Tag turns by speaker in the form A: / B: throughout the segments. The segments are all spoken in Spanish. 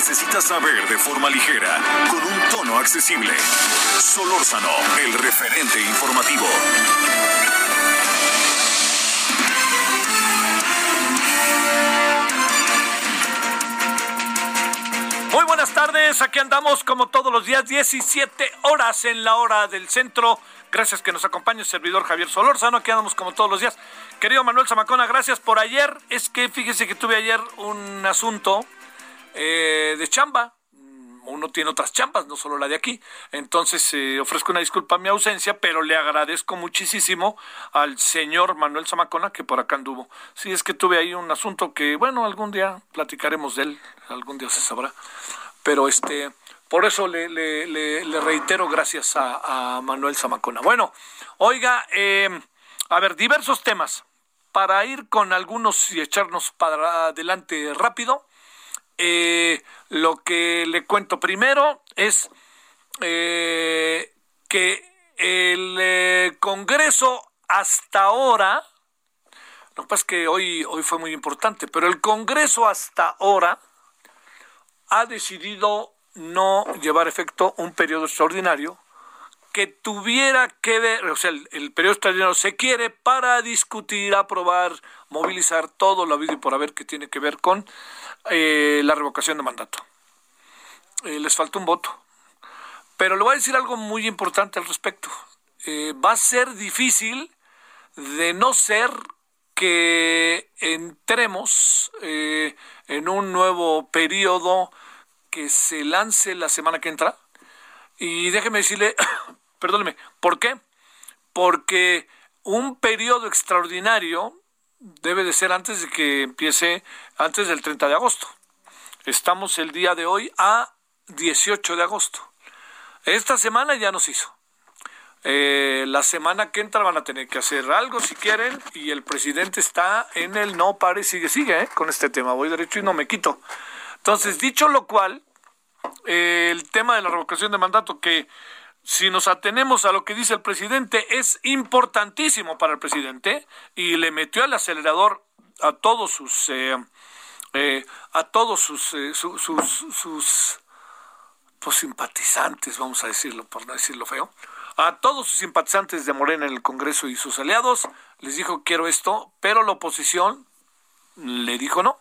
A: Necesitas saber de forma ligera, con un tono accesible. Solórzano, el referente informativo.
B: Muy buenas tardes, aquí andamos como todos los días, 17 horas en la hora del centro. Gracias que nos acompañe el servidor Javier Solórzano, aquí andamos como todos los días. Querido Manuel Zamacona, gracias por ayer. Es que fíjese que tuve ayer un asunto eh, de chamba. Uno tiene otras chambas, no solo la de aquí. Entonces eh, ofrezco una disculpa a mi ausencia, pero le agradezco muchísimo al señor Manuel Zamacona que por acá anduvo. Sí, es que tuve ahí un asunto que, bueno, algún día platicaremos de él, algún día se sabrá. Pero este, por eso le, reitero gracias a, a, Manuel Zamacona. Bueno, oiga, eh, a ver, diversos temas. Para ir con algunos y echarnos para adelante rápido. Eh, lo que le cuento primero es eh, que el eh, Congreso hasta ahora, lo que pasa que hoy, hoy fue muy importante, pero el Congreso hasta ahora ha decidido no llevar efecto un periodo extraordinario que tuviera que ver, o sea, el, el, periodo extraordinario se quiere para discutir, aprobar, movilizar todo lo habido y por haber que tiene que ver con eh, la revocación de mandato. Eh, les falta un voto. Pero le voy a decir algo muy importante al respecto. Eh, va a ser difícil de no ser que entremos en un nuevo periodo que se lance la semana que entra. Y déjeme decirle, perdóneme, ¿por qué? Porque un periodo extraordinario debe de ser antes de que empiece, antes del 30 de agosto. Estamos el día de hoy a 18 de agosto. Esta semana ya nos hizo. Eh, la semana que entra van a tener que hacer algo si quieren y el presidente está en el no pare, sigue, sigue eh, con este tema. Voy derecho y no me quito. Entonces, dicho lo cual, eh, el tema de la revocación de mandato que si nos atenemos a lo que dice el presidente, es importantísimo para el presidente y le metió el acelerador a todos sus eh, eh, a todos sus, eh, sus, sus, sus pues, simpatizantes, vamos a decirlo, por no decirlo feo, a todos sus simpatizantes de Morena en el Congreso y sus aliados, les dijo quiero esto, pero la oposición le dijo no.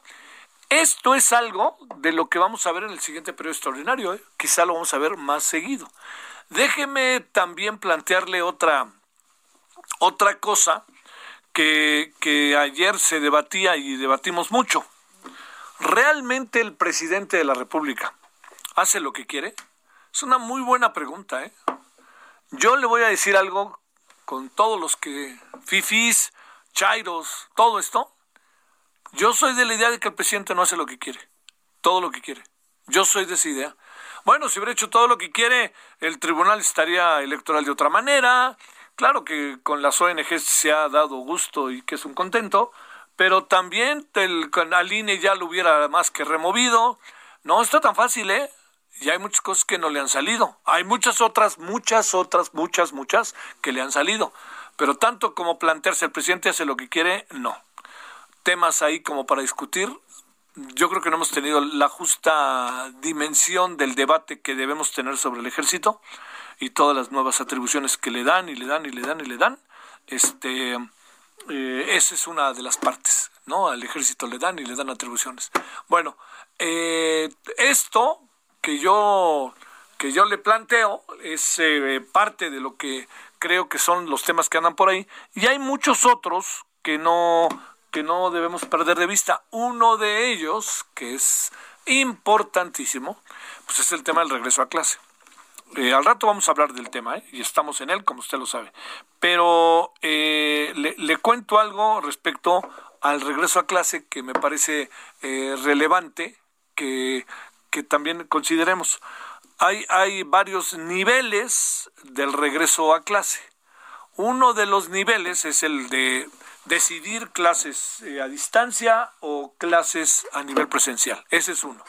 B: Esto es algo de lo que vamos a ver en el siguiente periodo extraordinario, quizá lo vamos a ver más seguido. Déjeme también plantearle otra, otra cosa que, que ayer se debatía y debatimos mucho. ¿Realmente el presidente de la República hace lo que quiere? Es una muy buena pregunta, ¿eh? Yo le voy a decir algo con todos los que, fifis, chairos, todo esto. Yo soy de la idea de que el presidente no hace lo que quiere, todo lo que quiere. Yo soy de esa idea. Bueno, si hubiera hecho todo lo que quiere, el tribunal estaría electoral de otra manera. Claro que con las ONG se ha dado gusto y que es un contento, pero también el, al INE ya lo hubiera más que removido. No está tan fácil, ¿eh? Y hay muchas cosas que no le han salido. Hay muchas otras, muchas otras, muchas, muchas que le han salido. Pero tanto como plantearse el presidente hace lo que quiere, no. Temas ahí como para discutir, yo creo que no hemos tenido la justa dimensión del debate que debemos tener sobre el ejército y todas las nuevas atribuciones que le dan y le dan y le dan y le dan. Este, eh, esa es una de las partes, ¿no? Al ejército le dan y le dan atribuciones. Bueno, eh, esto que yo que yo le planteo es eh, parte de lo que creo que son los temas que andan por ahí y hay muchos otros que no que no debemos perder de vista. Uno de ellos, que es importantísimo, pues es el tema del regreso a clase. Eh, al rato vamos a hablar del tema, ¿eh? y estamos en él, como usted lo sabe. Pero eh, le cuento algo respecto al regreso a clase que me parece relevante que, que también consideremos. Hay, hay varios niveles del regreso a clase. Uno de los niveles es el de decidir clases eh, a distancia o clases a nivel presencial. Ese es uno.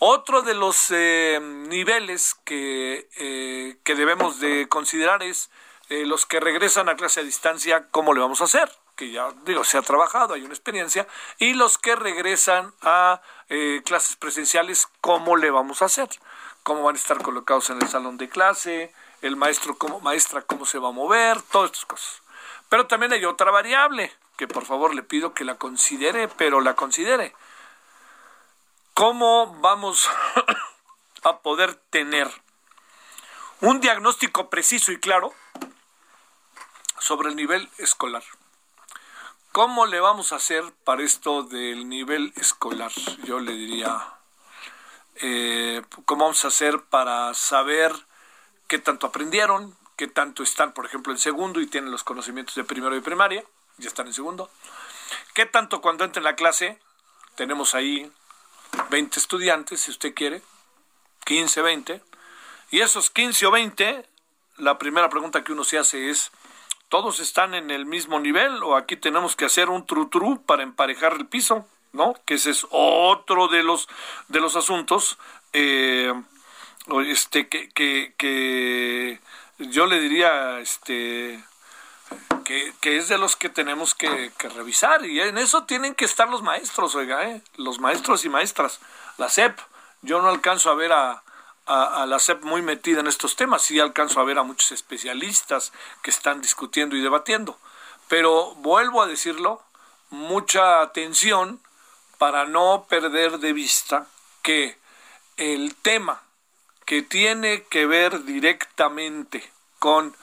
B: Otro de los eh, niveles que, eh, que, debemos de considerar es los que regresan a clase a distancia, ¿cómo le vamos a hacer? Que ya digo, se ha trabajado, hay una experiencia, y los que regresan a clases presenciales, ¿cómo le vamos a hacer? ¿Cómo van a estar colocados en el salón de clase? El maestro, como maestra, cómo se va a mover, todas estas cosas. Pero también hay otra variable que por favor le pido que la considere, pero la considere. ¿Cómo vamos a poder tener un diagnóstico preciso y claro sobre el nivel escolar? ¿Cómo le vamos a hacer para esto del nivel escolar? Yo le diría, eh, ¿cómo vamos a hacer para saber qué tanto aprendieron, qué tanto están, por ejemplo, en segundo y tienen los conocimientos de primero y primaria, ya están en segundo. ¿Qué tanto cuando entren a la clase? Tenemos ahí 20 estudiantes, si usted quiere, 15, 20. Y esos 15 o 20, la primera pregunta que uno se hace es, ¿todos están en el mismo nivel o aquí tenemos que hacer un tru-tru para emparejar el piso? ¿No? Que ese es otro de los, de los asuntos eh, este, que, que, que yo le diría este que, es de los que tenemos que, revisar y en eso tienen que estar los maestros, oiga, ¿eh? los maestros y maestras. La SEP, yo no alcanzo a ver a, a, la SEP muy metida en estos temas, sí alcanzo a ver a muchos especialistas que están discutiendo y debatiendo, pero vuelvo a decirlo, mucha atención para no perder de vista que el tema que tiene que ver directamente con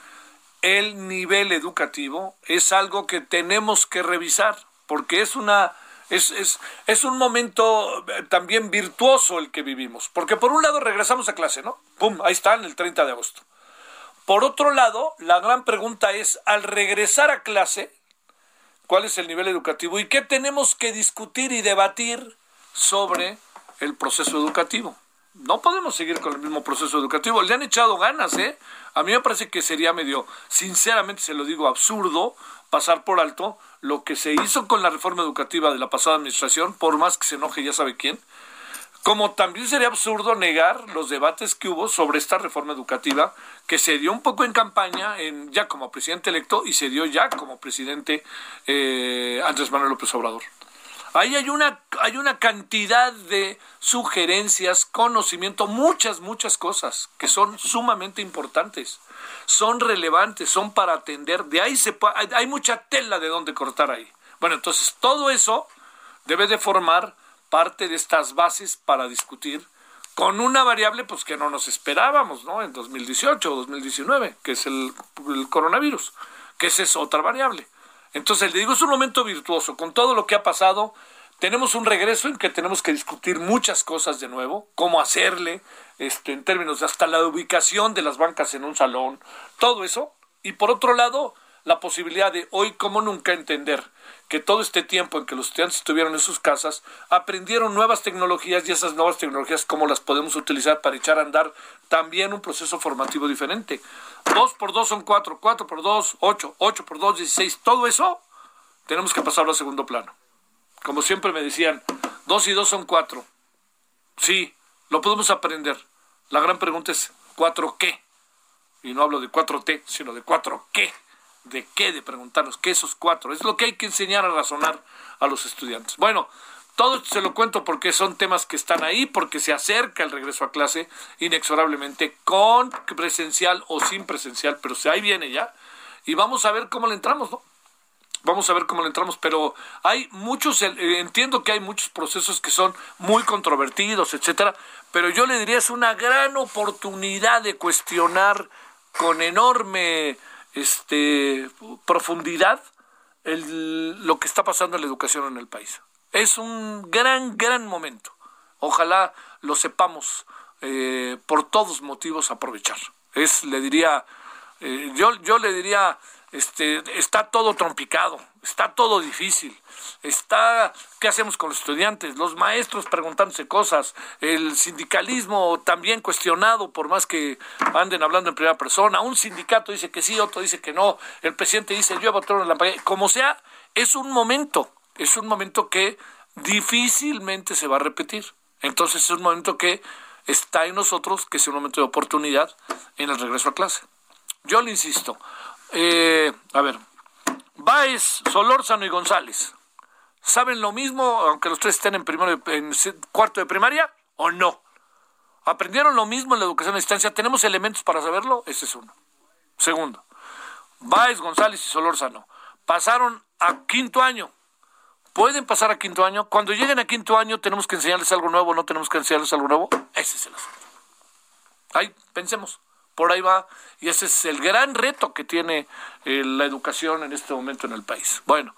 B: el nivel educativo es algo que tenemos que revisar porque es una es, es, es, un momento eh, también virtuoso el que vivimos, porque por un lado regresamos a clase, ¿no? ¡Pum! Ahí están el 30 de agosto. Por otro lado, la gran pregunta es, al regresar a clase, ¿cuál es el nivel educativo y qué tenemos que discutir y debatir sobre el proceso educativo? No podemos seguir con el mismo proceso educativo. Le han echado ganas, ¿eh? A mí me parece que sería medio, sinceramente se lo digo, absurdo pasar por alto lo que se hizo con la reforma educativa de la pasada administración, por más que se enoje ya sabe quién, como también sería absurdo negar los debates que hubo sobre esta reforma educativa que se dio un poco en campaña en, ya como presidente electo y se dio ya como presidente eh, Andrés Manuel López Obrador. Ahí hay una, hay una cantidad de sugerencias, conocimiento, muchas, muchas cosas que son sumamente importantes, son relevantes, son para atender. De ahí se hay mucha tela de donde cortar ahí. Bueno, entonces todo eso debe de formar parte de estas bases para discutir con una variable pues que no nos esperábamos, ¿no? En 2018 o 2019, que es el, el coronavirus, que esa es otra variable. Entonces, le digo, es un momento virtuoso. Con todo lo que ha pasado, tenemos un regreso en que tenemos que discutir muchas cosas de nuevo, cómo hacerle, este, en términos de hasta la ubicación de las bancas en un salón, todo eso. Y por otro lado, la posibilidad de hoy como nunca entender que todo este tiempo en que los estudiantes estuvieron en sus casas, aprendieron nuevas tecnologías y esas nuevas tecnologías cómo las podemos utilizar para echar a andar también un proceso formativo diferente. Dos por dos son cuatro, cuatro por dos, ocho, ocho por dos, dieciséis. Todo eso tenemos que pasarlo a segundo plano. Como siempre me decían, dos y dos son cuatro. Sí, lo podemos aprender. La gran pregunta es, ¿cuatro qué? Y no hablo de cuatro T, sino de cuatro qué. ¿De qué? De preguntarnos, ¿qué esos cuatro? Es lo que hay que enseñar a razonar a los estudiantes. Bueno, todo esto se lo cuento porque son temas que están ahí, porque se acerca el regreso a clase inexorablemente, con presencial o sin presencial, pero ahí viene ya. Y vamos a ver cómo le entramos, ¿no? Vamos a ver cómo le entramos, pero hay muchos, eh, entiendo que hay muchos procesos que son muy controvertidos, etcétera, pero yo le diría es una gran oportunidad de cuestionar con enorme este, profundidad lo que está pasando en la educación en el país. Es un gran, gran momento. Ojalá lo sepamos eh, por todos motivos aprovechar. Es, le diría, eh, yo, yo le diría, este, está todo trompicado, está todo difícil, está, ¿qué hacemos con los estudiantes? Los maestros preguntándose cosas, el sindicalismo también cuestionado, por más que anden hablando en primera persona, un sindicato dice que sí, otro dice que no, el presidente dice yo voto en la como sea, es un momento, es un momento que difícilmente se va a repetir. Entonces es un momento que está en nosotros, que es un momento de oportunidad en el regreso a clase. Yo le insisto, eh, a ver, Baez, Solórzano y González, ¿saben lo mismo, aunque los tres estén en, en cuarto de primaria, o no? ¿Aprendieron lo mismo en la educación a distancia? ¿Tenemos elementos para saberlo? Ese es uno. Segundo, Baez, González y Solórzano pasaron a quinto año. ¿Pueden pasar a quinto año? Cuando lleguen a quinto año, ¿tenemos que enseñarles algo nuevo? ¿No tenemos que enseñarles algo nuevo? Ese es el asunto. Ahí, pensemos por ahí va, y ese es el gran reto que tiene eh, la educación en este momento en el país. Bueno,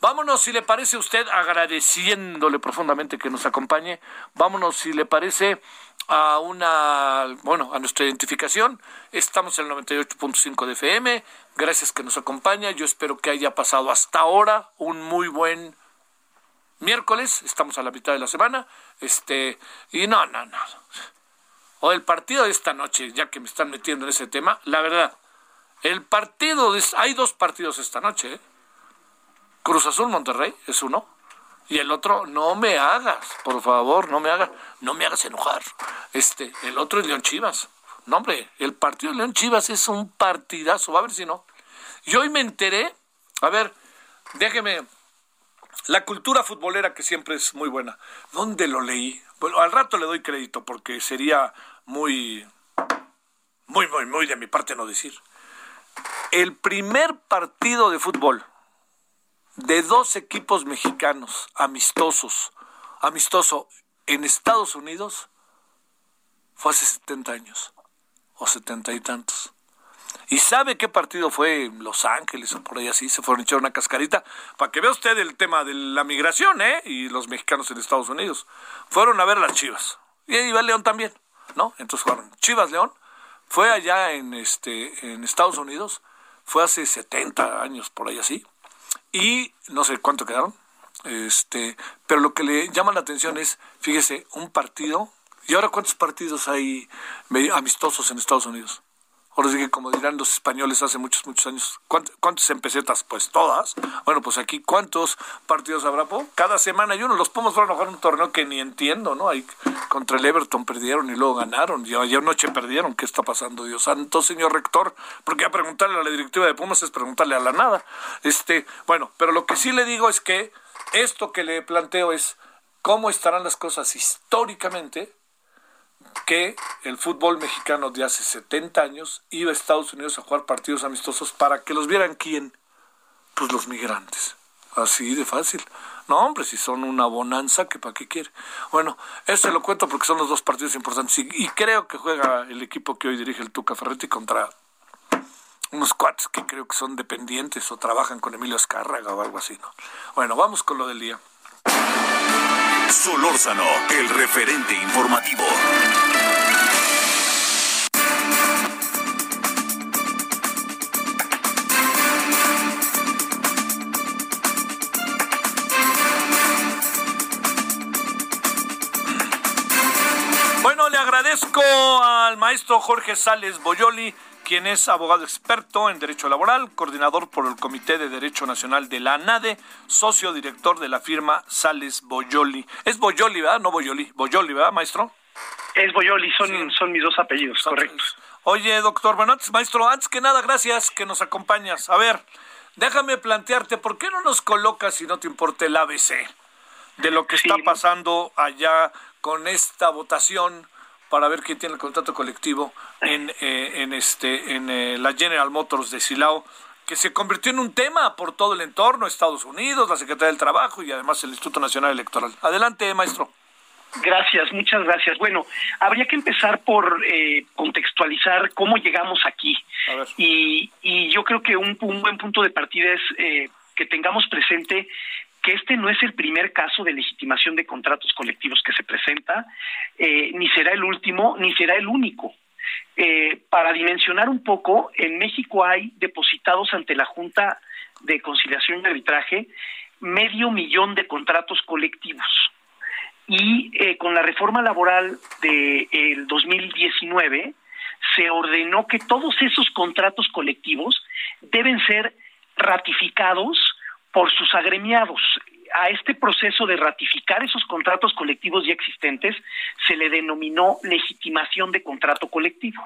B: vámonos, si le parece a usted, agradeciéndole profundamente que nos acompañe, vámonos, si le parece, a una, bueno, a nuestra identificación. Estamos en el 98.5 de FM. Gracias que nos acompaña. Yo espero que haya pasado hasta ahora un muy buen miércoles. Estamos a la mitad de la semana. Este, y no, no, no o el partido de esta noche, ya que me están metiendo en ese tema, la verdad, el partido, de, hay dos partidos esta noche, ¿eh? Cruz Azul Monterrey es uno, y el otro, no me hagas, por favor, no me hagas, no me hagas enojar. Este, el otro es León Chivas. No, hombre, el partido de León Chivas es un partidazo, va a ver si no. Y hoy me enteré, a ver, déjeme, la cultura futbolera que siempre es muy buena. ¿Dónde lo leí? Bueno, al rato le doy crédito porque sería muy, muy, muy, muy de mi parte no decir. El primer partido de fútbol de dos equipos mexicanos amistosos, amistoso en Estados Unidos, fue hace 70 años, o setenta y tantos. ¿Y sabe qué partido fue Los Ángeles o por ahí así? Se fueron a echar una cascarita. Para que vea usted el tema de la migración, ¿eh? Y los mexicanos en Estados Unidos. Fueron a ver a las Chivas. Y ahí va León también, ¿no? Entonces fueron Chivas León. Fue allá en, este, en Estados Unidos. Fue hace 70 años, por ahí así. Y no sé cuánto quedaron. Este, pero lo que le llama la atención es, fíjese, un partido. ¿Y ahora cuántos partidos hay amistosos en Estados Unidos? Ahora sí que como dirán los españoles hace muchos, muchos años, ¿cuántos en? Pues todas. Bueno, pues aquí, ¿cuántos partidos habrá? cada semana hay uno. Los Pumas fueron a jugar un torneo que ni entiendo, ¿no? Ahí contra el Everton perdieron y luego ganaron. Y ayer noche perdieron. ¿Qué está pasando, Dios santo, señor rector? Porque a preguntarle a la directiva de Pumas es preguntarle a la nada. Este, bueno, pero lo que sí le digo es que esto que le planteo es cómo estarán las cosas históricamente que el fútbol mexicano de hace 70 años iba a Estados Unidos a jugar partidos amistosos para que los vieran quién, pues los migrantes. Así de fácil. No, hombre, si son una bonanza, que para qué quiere. Bueno, eso lo cuento porque son los dos partidos importantes. Y, creo que juega el equipo que hoy dirige el Tuca Ferretti contra unos cuates que creo que son dependientes o trabajan con Emilio Escárraga o algo así. ¿no? Bueno, vamos con lo del día.
A: Solórzano, el referente informativo.
B: Bueno, le agradezco al maestro Jorge Sales Boyoli quien es abogado experto en derecho laboral, coordinador por el Comité de Derecho Nacional de la ANADE, socio director de la firma Sales Boyoli. Es Boyoli, ¿verdad? No Boyoli. Boyoli, ¿verdad, maestro?
C: Es Boyoli, son, son mis dos apellidos, correcto.
B: Oye, doctor, bueno, antes, maestro, antes que nada, gracias que nos acompañas. A ver, déjame plantearte, ¿por qué no nos colocas, si no te importa, el ABC de lo que está pasando allá con esta votación? Para ver quién tiene el contrato colectivo en, eh, en, este, en eh, la General Motors de Silao, que se convirtió en un tema por todo el entorno, Estados Unidos, la Secretaría del Trabajo y además el Instituto Nacional Electoral. Adelante, maestro.
C: Gracias, muchas gracias. Bueno, habría que empezar por eh, contextualizar cómo llegamos aquí. Y, y yo creo que un, un buen punto de partida es que tengamos presente que este no es el primer caso de legitimación de contratos colectivos que se presenta, eh, ni será el último, ni será el único. Eh, para dimensionar un poco, en México hay depositados ante la Junta de Conciliación y Arbitraje medio millón de contratos colectivos. Y eh, con la reforma laboral del de, 2019 se ordenó que todos esos contratos colectivos deben ser ratificados por sus agremiados. A este proceso de ratificar esos contratos colectivos ya existentes se le denominó legitimación de contrato colectivo.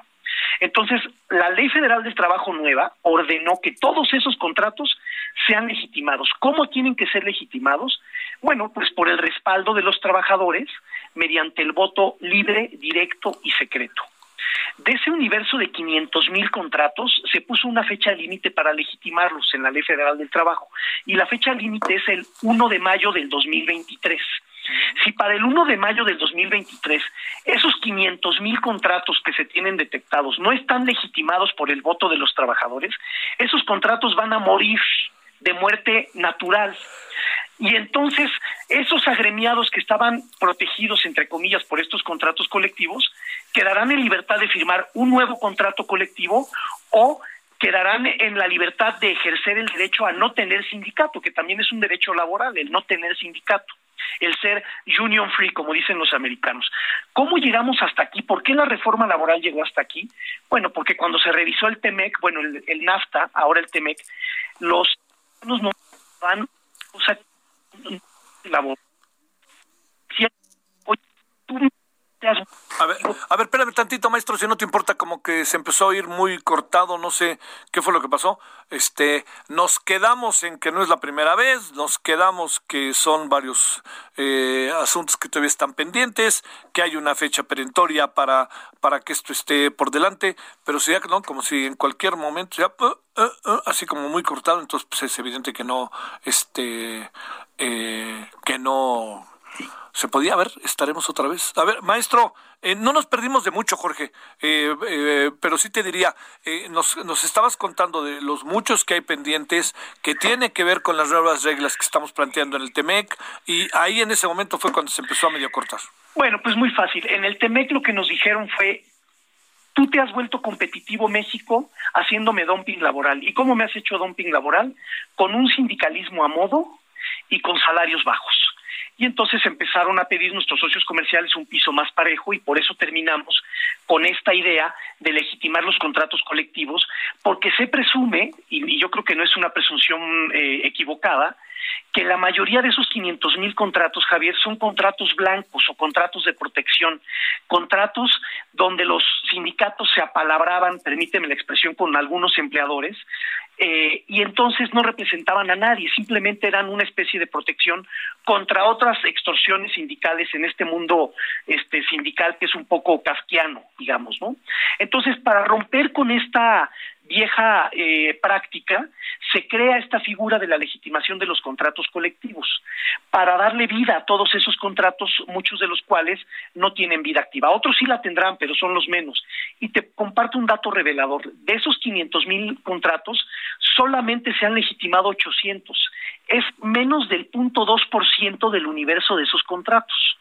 C: Entonces, la Ley Federal del Trabajo nueva ordenó que todos esos contratos sean legitimados. ¿Cómo tienen que ser legitimados? Bueno, pues por el respaldo de los trabajadores mediante el voto libre, directo y secreto. De ese universo de 500 mil contratos se puso una fecha límite para legitimarlos en la Ley Federal del Trabajo y la fecha límite es el 1 de mayo del 2023. Si para el 1 de mayo del 2023 esos 500 mil contratos que se tienen detectados no están legitimados por el voto de los trabajadores, esos contratos van a morir de muerte natural. Y entonces esos agremiados que estaban protegidos, entre comillas, por estos contratos colectivos, quedarán en libertad de firmar un nuevo contrato colectivo o quedarán en la libertad de ejercer el derecho a no tener sindicato, que también es un derecho laboral, el no tener sindicato, el ser union free, como dicen los americanos. ¿Cómo llegamos hasta aquí? ¿Por qué la reforma laboral llegó hasta aquí? Bueno, porque cuando se revisó el TEMEC, bueno, el, NAFTA, ahora el TEMEC, los no van o
B: a ver, a ver, espérame tantito, maestro, si no te importa, como que se empezó a oír muy cortado, no sé qué fue lo que pasó. Este, nos quedamos en que no es la primera vez, nos quedamos que son varios eh, asuntos que todavía están pendientes, que hay una fecha perentoria para, para que esto esté por delante, pero si ya, ¿no? Como si en cualquier momento ya, uh, uh, uh, así como muy cortado, entonces pues, es evidente que no, este, eh, que no se podía ver, estaremos otra vez. A ver, maestro, eh, no nos perdimos de mucho, Jorge, eh, eh, pero sí te diría, nos, nos estabas contando de los muchos que hay pendientes, que tiene que ver con las nuevas reglas que estamos planteando en el TEMEC, y ahí en ese momento fue cuando se empezó a medio cortar.
C: Bueno, pues muy fácil. En el TEMEC lo que nos dijeron fue, tú te has vuelto competitivo México haciéndome dumping laboral. ¿Y cómo me has hecho dumping laboral? Con un sindicalismo a modo y con salarios bajos y entonces empezaron a pedir nuestros socios comerciales un piso más parejo y por eso terminamos con esta idea de legitimar los contratos colectivos, porque se presume, y, yo creo que no es una presunción eh, equivocada, que la mayoría de esos 500 mil contratos, Javier, son contratos blancos o contratos de protección, contratos donde los sindicatos se apalabraban, permíteme la expresión, con algunos empleadores, eh, y entonces no representaban a nadie, simplemente eran una especie de protección contra otras extorsiones sindicales en este mundo este sindical que es un poco casquiano, digamos, ¿no? Entonces, para romper con esta vieja eh, práctica, se crea esta figura de la legitimación de los contratos colectivos para darle vida a todos esos contratos, muchos de los cuales no tienen vida activa. Otros sí la tendrán, pero son los menos. Y te comparto un dato revelador. De esos 500 mil contratos, solamente se han legitimado 800. Es menos del 0.2% del universo de esos contratos.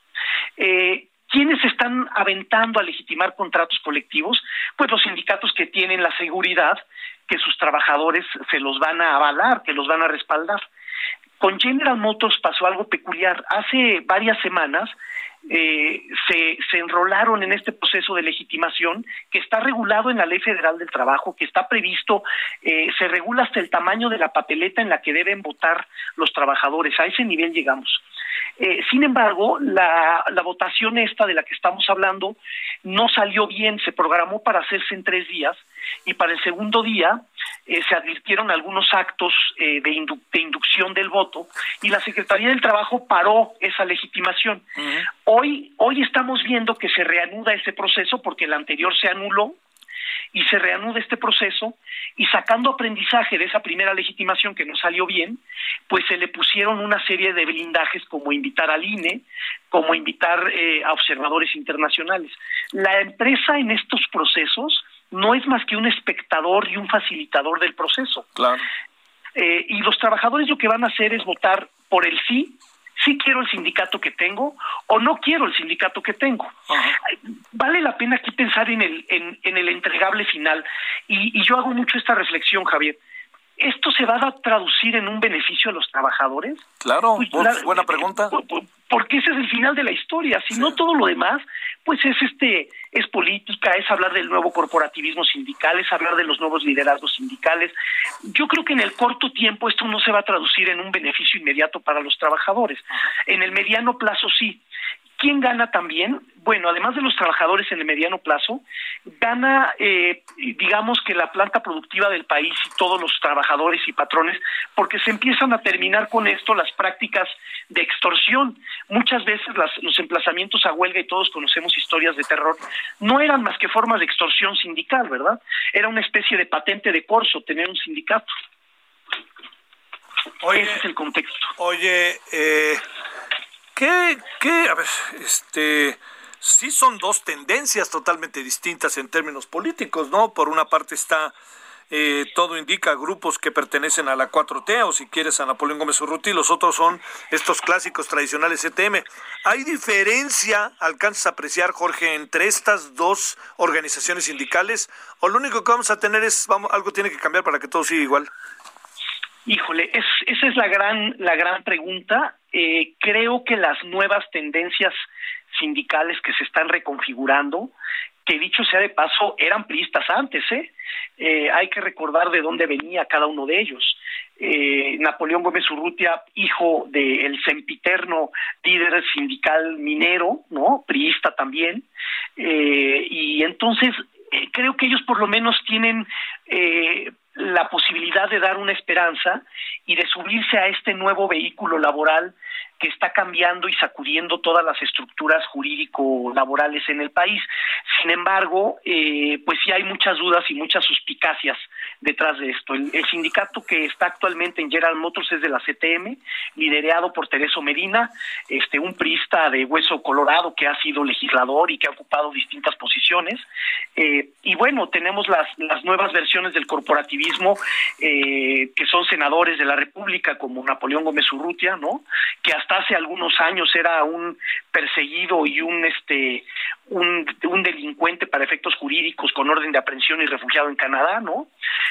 C: Eh, ¿Quiénes están aventando a legitimar contratos colectivos? Pues los sindicatos que tienen la seguridad que sus trabajadores se los van a avalar, que los van a respaldar. Con General Motors pasó algo peculiar. Hace varias semanas eh, se, se enrolaron en este proceso de legitimación que está regulado en la Ley Federal del Trabajo, que está previsto, eh, se regula hasta el tamaño de la papeleta en la que deben votar los trabajadores. A ese nivel llegamos. Eh, sin embargo, la, votación esta de la que estamos hablando no salió bien, se programó para hacerse en tres días y para el segundo día eh, se advirtieron algunos actos eh, de, inducción del voto y la Secretaría del Trabajo paró esa legitimación. Hoy, hoy estamos viendo que se reanuda ese proceso porque el anterior se anuló y se reanuda este proceso y sacando aprendizaje de esa primera legitimación que no salió bien, pues se le pusieron una serie de blindajes como invitar al INE, como invitar eh, a observadores internacionales. La empresa en estos procesos no es más que un espectador y un facilitador del proceso.
B: Claro.
C: Eh, y los trabajadores lo que van a hacer es votar por el sí sí quiero el sindicato que tengo o no quiero el sindicato que tengo. Vale la pena aquí pensar en el, en, el entregable final. Y, y yo hago mucho esta reflexión, Javier. ¿Esto se va a traducir en un beneficio a los trabajadores?
B: Claro, pues, buena pregunta.
C: Porque ese es el final de la historia. Si no todo lo demás, pues es este es política, es hablar del nuevo corporativismo sindical, es hablar de los nuevos liderazgos sindicales. Yo creo que en el corto tiempo esto no se va a traducir en un beneficio inmediato para los trabajadores. En el mediano plazo sí. ¿Quién gana también? Bueno, además de los trabajadores en el mediano plazo, gana, eh, digamos que la planta productiva del país y todos los trabajadores y patrones, porque se empiezan a terminar con esto las prácticas de extorsión. Muchas veces los emplazamientos a huelga, y todos conocemos historias de terror, no eran más que formas de extorsión sindical, ¿verdad? Era una especie de patente de corso tener un sindicato. Ese es el contexto.
B: Oye, eh, ¿Qué, qué, a ver, este, sí son dos tendencias totalmente distintas en términos políticos, ¿no? Por una parte está, eh, todo indica grupos que pertenecen a la 4T o si quieres a Napoleón Gómez Urruti, los otros son estos clásicos tradicionales ETM. ¿Hay diferencia, alcanzas a apreciar, Jorge, entre estas dos organizaciones sindicales o lo único que vamos a tener es, vamos, algo tiene que cambiar para que todo siga igual?
C: Híjole, es, esa es la gran, la gran pregunta. Eh, creo que las nuevas tendencias sindicales que se están reconfigurando, que dicho sea de paso, eran priistas antes, ¿eh? eh hay que recordar de dónde venía cada uno de ellos. Eh, Napoleón Gómez Urrutia, hijo del sempiterno líder sindical minero, ¿no? Priista también. y entonces creo que ellos por lo menos tienen la posibilidad de dar una esperanza y de subirse a este nuevo vehículo laboral que está cambiando y sacudiendo todas las estructuras jurídico-laborales en el país. Sin embargo, eh, pues sí hay muchas dudas y muchas suspicacias detrás de esto. El, sindicato que está actualmente en General Motors es de la CTM, liderado por Tereso Medina, este, un priista de hueso colorado que ha sido legislador y que ha ocupado distintas posiciones. Eh, y bueno, tenemos las, las nuevas versiones del corporativismo eh, que son senadores de la República, como Napoleón Gómez Urrutia, ¿no? que hasta hace algunos años era un perseguido y un este un, un, delincuente para efectos jurídicos con orden de aprehensión y refugiado en Canadá, ¿no?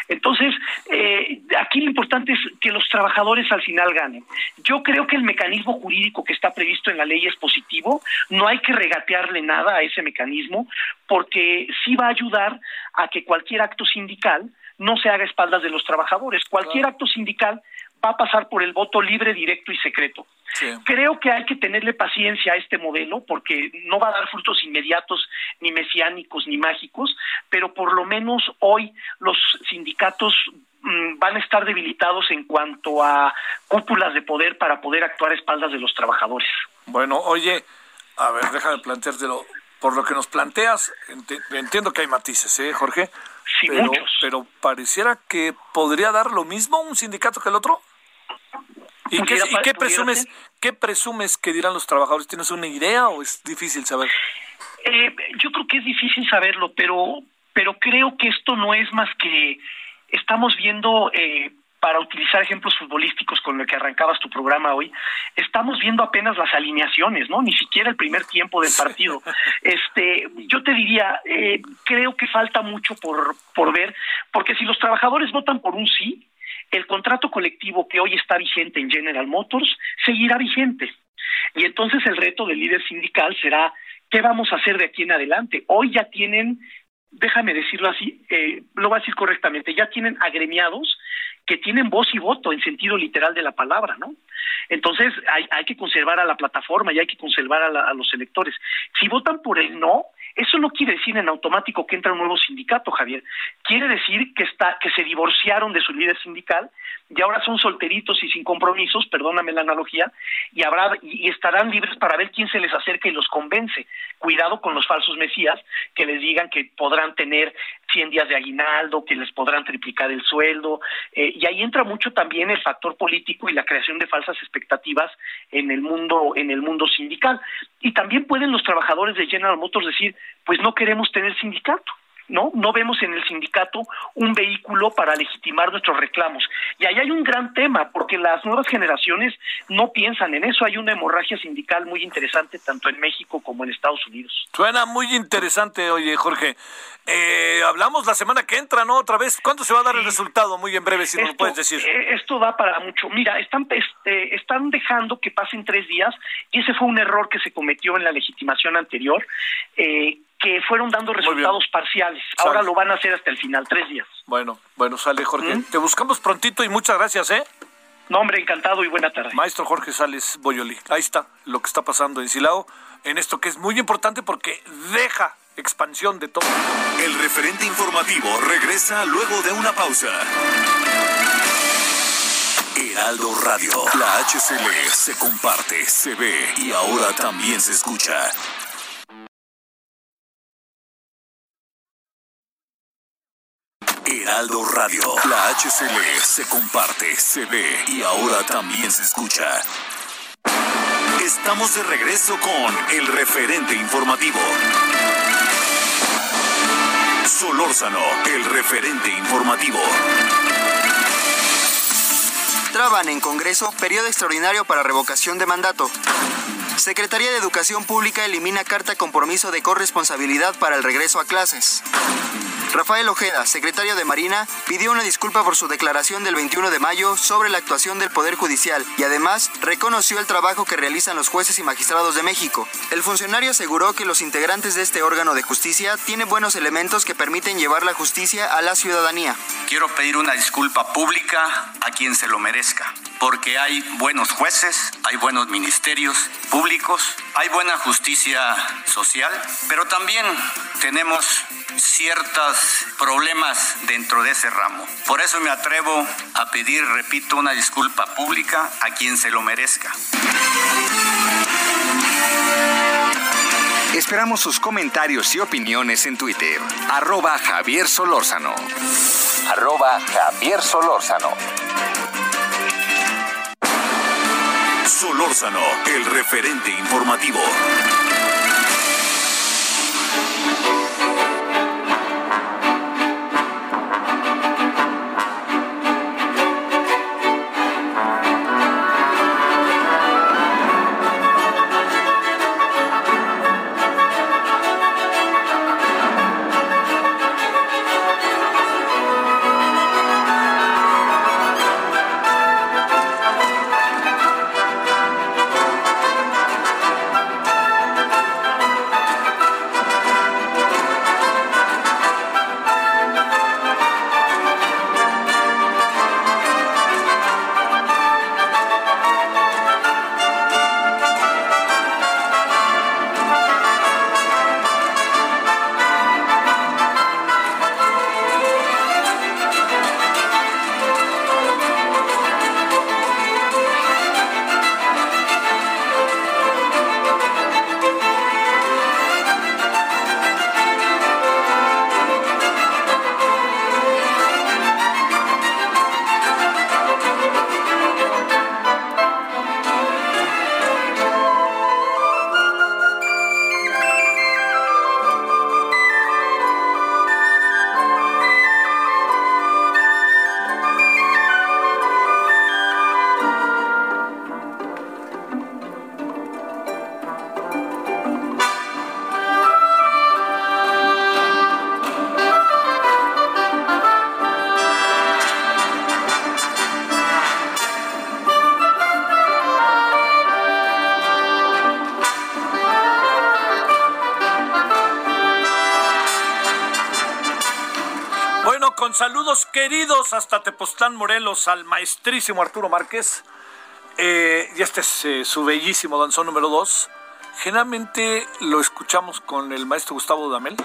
C: Entonces, eh, aquí lo importante es que los trabajadores al final ganen. Yo creo que el mecanismo jurídico que está previsto en la ley es positivo, no hay que regatearle nada a ese mecanismo, porque sí va a ayudar a que cualquier acto sindical no se haga a espaldas de los trabajadores. Cualquier acto sindical va a pasar por el voto libre, directo y secreto. Creo que hay que tenerle paciencia a este modelo porque no va a dar frutos inmediatos, ni mesiánicos, ni mágicos, pero por lo menos hoy los sindicatos mm, van a estar debilitados en cuanto a cúpulas de poder para poder actuar a espaldas de los trabajadores.
B: Bueno, oye, a ver, déjame planteártelo. Por lo que nos planteas, entiendo que hay matices, ¿eh, Jorge?
C: Sí,
B: pero,
C: muchos.
B: Pero pareciera que podría dar lo mismo un sindicato que el otro. ¿Y, qué, presumes, qué presumes que dirán los trabajadores? ¿Tienes una idea o es difícil saber?
C: Eh, yo creo que es difícil saberlo, pero, pero creo que esto no es más que estamos viendo, eh, para utilizar ejemplos futbolísticos con lo que arrancabas tu programa hoy, estamos viendo apenas las alineaciones, ¿no? Ni siquiera el primer tiempo del partido. Este, yo te diría, eh, creo que falta mucho por, por ver, porque si los trabajadores votan por un sí, el contrato colectivo que hoy está vigente en General Motors seguirá vigente. Y entonces el reto del líder sindical será, ¿qué vamos a hacer de aquí en adelante? Hoy ya tienen, déjame decirlo así, eh, lo voy a decir correctamente, ya tienen agremiados que tienen voz y voto en sentido literal de la palabra, ¿no? Entonces hay, que conservar a la plataforma y hay que conservar a, a los electores. Si votan por el no, eso no quiere decir en automático que entra un nuevo sindicato, Javier. Quiere decir que está que se divorciaron de su líder sindical y ahora son solteritos y sin compromisos, perdóname la analogía, y habrá y estarán libres para ver quién se les acerca y los convence. Cuidado con los falsos mesías que les digan que podrán tener 100 días de aguinaldo, que les podrán triplicar el sueldo, eh, y ahí entra mucho también el factor político y la creación de falsas expectativas en el mundo en el mundo sindical. Y también pueden los trabajadores de General Motors decir, pues no queremos tener sindicato ¿no? No vemos en el sindicato un vehículo para legitimar nuestros reclamos. Y ahí hay un gran tema, porque las nuevas generaciones no piensan en eso. Hay una hemorragia sindical muy interesante tanto en México como en Estados Unidos.
B: Suena muy interesante, oye, Jorge. Eh, hablamos la semana que entra, ¿no? Otra vez. ¿Cuándo se va a dar el resultado? Muy en breve, si nos lo puedes decir.
C: Eh, esto va para mucho. Mira, están, este, están dejando que pasen tres días y ese fue un error que se cometió en la legitimación anterior. Eh, que fueron dando resultados parciales. Ahora lo van a hacer hasta el final, tres días.
B: Bueno, bueno, sale Jorge. ¿Mm? Te buscamos prontito y muchas gracias, ¿eh?
C: No, hombre, encantado y buena tarde.
B: Maestro Jorge Sales Boyoli. Ahí está lo que está pasando en Silao, en esto que es muy importante porque deja expansión de todo.
A: El referente informativo regresa luego de una pausa. Heraldo Radio, la HCL se comparte, se ve y ahora también se escucha. Heraldo Radio. La HCL se comparte, se ve y ahora también se escucha. Estamos de regreso con el referente informativo. Solórzano, el referente informativo.
D: Traban en Congreso periodo extraordinario para revocación de mandato. Secretaría de Educación Pública elimina carta compromiso de corresponsabilidad para el regreso a clases. Rafael Ojeda, secretario de Marina, pidió una disculpa por su declaración del 21 de mayo sobre la actuación del Poder Judicial y además reconoció el trabajo que realizan los jueces y magistrados de México. El funcionario aseguró que los integrantes de este órgano de justicia tienen buenos elementos que permiten llevar la justicia a la ciudadanía.
E: Quiero pedir una disculpa pública a quien se lo merezca, porque hay buenos jueces, hay buenos ministerios públicos, hay buena justicia social, pero también tenemos problemas dentro de ese ramo. Por eso me atrevo a pedir, repito, una disculpa pública a quien se lo merezca.
F: Esperamos sus comentarios y opiniones en Twitter. Arroba Javier Solórzano. Arroba Javier Solórzano.
A: Solórzano, el referente informativo.
B: Queridos hasta Tepoztlán, Morelos, al maestrísimo Arturo Márquez. Eh, y este es eh, su bellísimo danzón número 2. Generalmente lo escuchamos con el maestro Gustavo Damel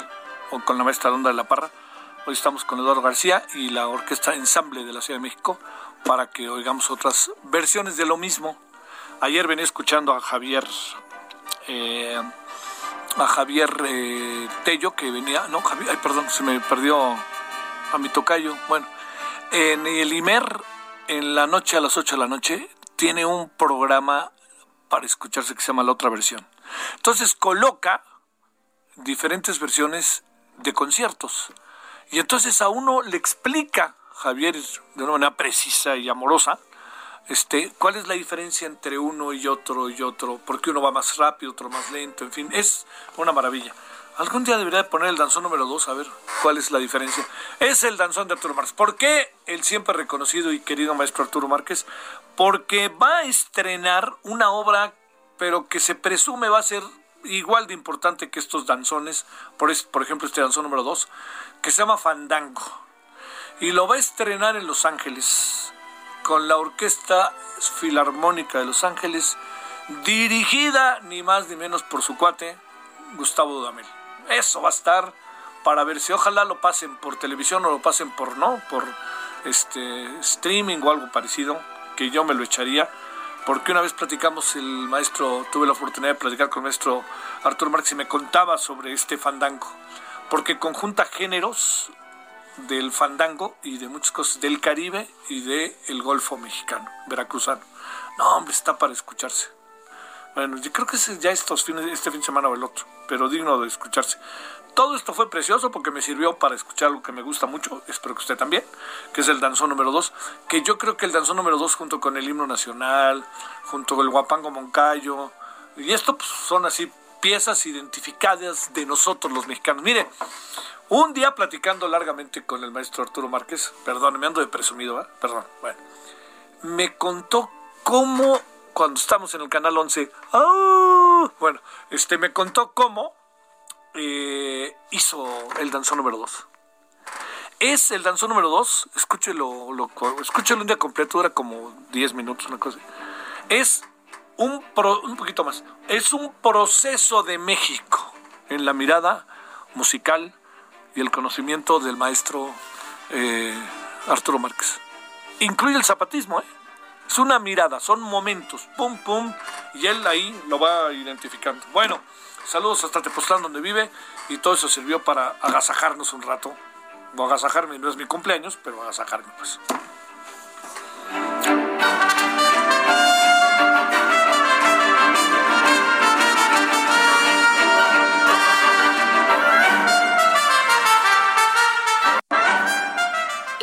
B: o con la maestra Donda de la Parra. Hoy estamos con Eduardo García y la Orquesta Ensamble de la Ciudad de México para que oigamos otras versiones de lo mismo. Ayer venía escuchando a Javier, eh, a Javier Tello que venía, no, Javier, ay, perdón, se me perdió a mi tocayo. Bueno, en el IMER, en la noche a las 8 de la noche, tiene un programa para escucharse que se llama La Otra Versión. Entonces coloca diferentes versiones de conciertos. Y entonces a uno le explica, Javier, de una manera precisa y amorosa, este, cuál es la diferencia entre uno y otro y otro, porque uno va más rápido, otro más lento, en fin, es una maravilla. Algún día debería de poner el danzón número 2 a ver cuál es la diferencia. Es el danzón de Arturo Márquez. ¿Por qué el siempre reconocido y querido maestro Arturo Márquez? Porque va a estrenar una obra, pero que se presume va a ser igual de importante que estos danzones, por, por ejemplo este danzón número 2, que se llama Fandango. Y lo va a estrenar en Los Ángeles con la Orquesta Filarmónica de Los Ángeles, dirigida ni más ni menos por su cuate, Gustavo Dudamel. Eso va a estar para ver si ojalá lo pasen por televisión o lo pasen por no, por este streaming o algo parecido, que yo me lo echaría, porque una vez platicamos el maestro, tuve la oportunidad de platicar con el maestro Arturo Marx y me contaba sobre este fandango, porque conjunta géneros del fandango y de muchas cosas del Caribe y del el Golfo mexicano, veracruzano. No, hombre, está para escucharse. Bueno, yo creo que ya estos fines, este fin de semana o el otro, pero digno de escucharse. Todo esto fue precioso porque me sirvió para escuchar algo que me gusta mucho, espero que usted también, que es el danzón número 2, que yo creo que el danzón número 2 junto con el himno nacional, junto con el guapango moncayo, y esto pues, son así piezas identificadas de nosotros los mexicanos. Mire, un día platicando largamente con el maestro Arturo Márquez, perdón, me ando de presumido, ¿eh? perdón, bueno, me contó cómo cuando estamos en el canal 11, ¡ah! bueno, este me contó cómo eh, hizo el danzón número 2. Es el danzón número 2, escúchelo, lo, escúchelo un día completo, dura como 10 minutos, una cosa. Es un, un poquito más, es un proceso de México en la mirada musical y el conocimiento del maestro eh, Arturo Márquez. Incluye el zapatismo, ¿eh? Es una mirada, son momentos, pum, pum, y él ahí lo va identificando. Bueno, saludos hasta Tepoztlán donde vive y todo eso sirvió para agasajarnos un rato. O agasajarme, no es mi cumpleaños, pero agasajarme pues.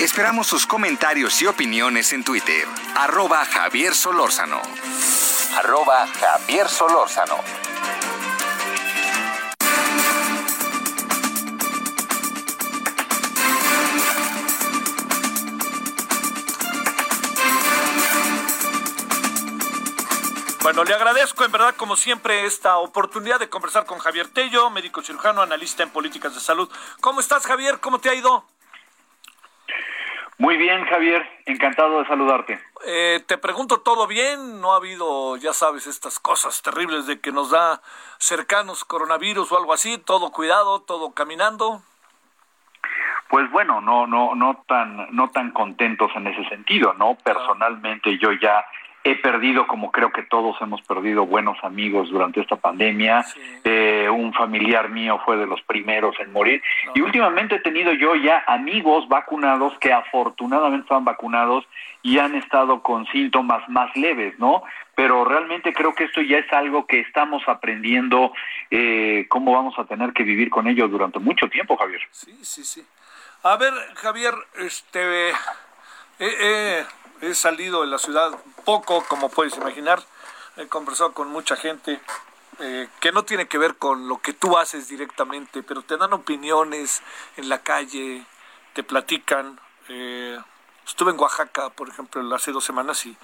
F: Esperamos sus comentarios y opiniones en Twitter. Arroba Javier Solórzano. Arroba Javier Solórzano.
B: Bueno, le agradezco en verdad, como siempre, esta oportunidad de conversar con Javier Tello, médico cirujano, analista en políticas de salud. ¿Cómo estás, Javier? ¿Cómo te ha ido?
G: Muy bien, Javier, encantado de saludarte.
B: Eh, te pregunto, ¿todo bien? ¿No ha habido, ya sabes, estas cosas terribles de que nos da cercanos coronavirus o algo así? ¿Todo cuidado, todo caminando?
G: Pues bueno, no, no, no tan, no tan contentos en ese sentido, ¿no? Personalmente yo ya he perdido, como creo que todos hemos perdido buenos amigos durante esta pandemia. Eh, un familiar mío fue de los primeros en morir. Y últimamente he tenido yo ya amigos vacunados que afortunadamente estaban vacunados y han estado con síntomas más leves, ¿no? Pero realmente creo que esto ya es algo que estamos aprendiendo eh, cómo vamos a tener que vivir con ello durante mucho tiempo, Javier.
B: Sí, sí, sí. A ver, Javier, este... Eh, he salido de la ciudad poco, como puedes imaginar. He conversado con mucha gente eh, que no tiene que ver con lo que tú haces directamente, pero te dan opiniones en la calle, te platican. Eh, estuve en Oaxaca, por ejemplo, hace dos semanas y